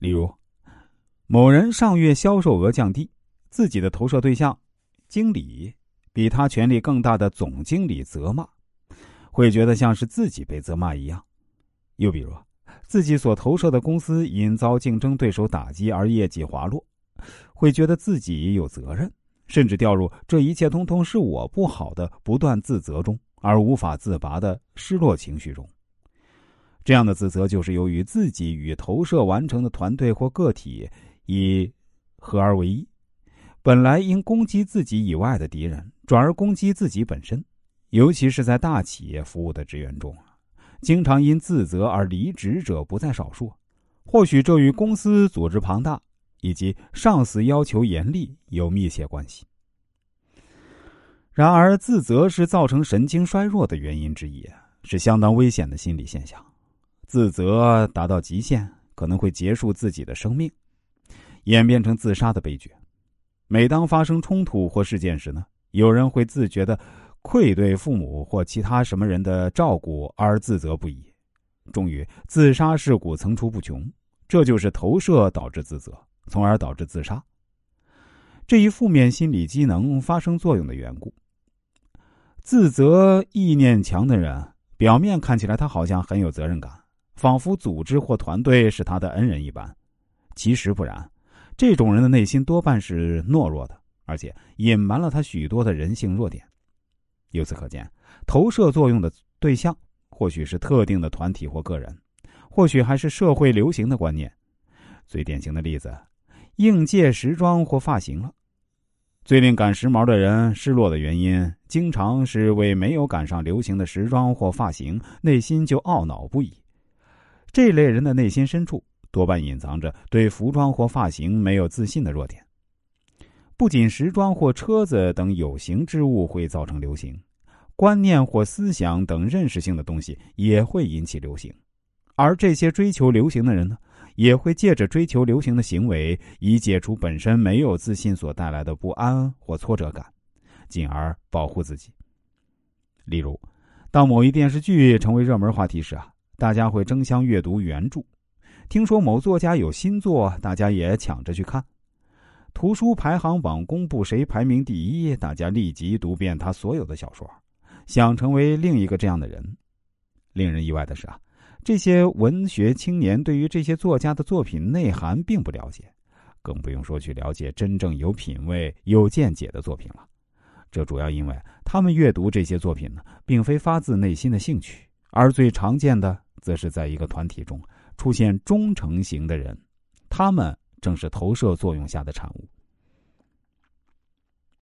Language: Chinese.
例如，某人上月销售额降低，自己的投射对象经理比他权力更大的总经理责骂，会觉得像是自己被责骂一样。又比如，自己所投射的公司因遭竞争对手打击而业绩滑落，会觉得自己有责任，甚至掉入这一切通通是我不好的不断自责中，而无法自拔的失落情绪中。这样的自责就是由于自己与投射完成的团队或个体已合而为一，本来应攻击自己以外的敌人，转而攻击自己本身，尤其是在大企业服务的职员中。经常因自责而离职者不在少数，或许这与公司组织庞大以及上司要求严厉有密切关系。然而，自责是造成神经衰弱的原因之一，是相当危险的心理现象。自责达到极限，可能会结束自己的生命，演变成自杀的悲剧。每当发生冲突或事件时呢，有人会自觉的。愧对父母或其他什么人的照顾而自责不已，终于自杀事故层出不穷。这就是投射导致自责，从而导致自杀。这一负面心理机能发生作用的缘故。自责意念强的人，表面看起来他好像很有责任感，仿佛组织或团队是他的恩人一般。其实不然，这种人的内心多半是懦弱的，而且隐瞒了他许多的人性弱点。由此可见，投射作用的对象或许是特定的团体或个人，或许还是社会流行的观念。最典型的例子，应届时装或发型了。最令赶时髦的人失落的原因，经常是为没有赶上流行的时装或发型，内心就懊恼不已。这类人的内心深处，多半隐藏着对服装或发型没有自信的弱点。不仅时装或车子等有形之物会造成流行，观念或思想等认识性的东西也会引起流行，而这些追求流行的人呢，也会借着追求流行的行为，以解除本身没有自信所带来的不安或挫折感，进而保护自己。例如，当某一电视剧成为热门话题时啊，大家会争相阅读原著；听说某作家有新作，大家也抢着去看。图书排行榜公布谁排名第一，大家立即读遍他所有的小说，想成为另一个这样的人。令人意外的是啊，这些文学青年对于这些作家的作品内涵并不了解，更不用说去了解真正有品位、有见解的作品了。这主要因为他们阅读这些作品呢，并非发自内心的兴趣，而最常见的则是在一个团体中出现忠诚型的人，他们。正是投射作用下的产物。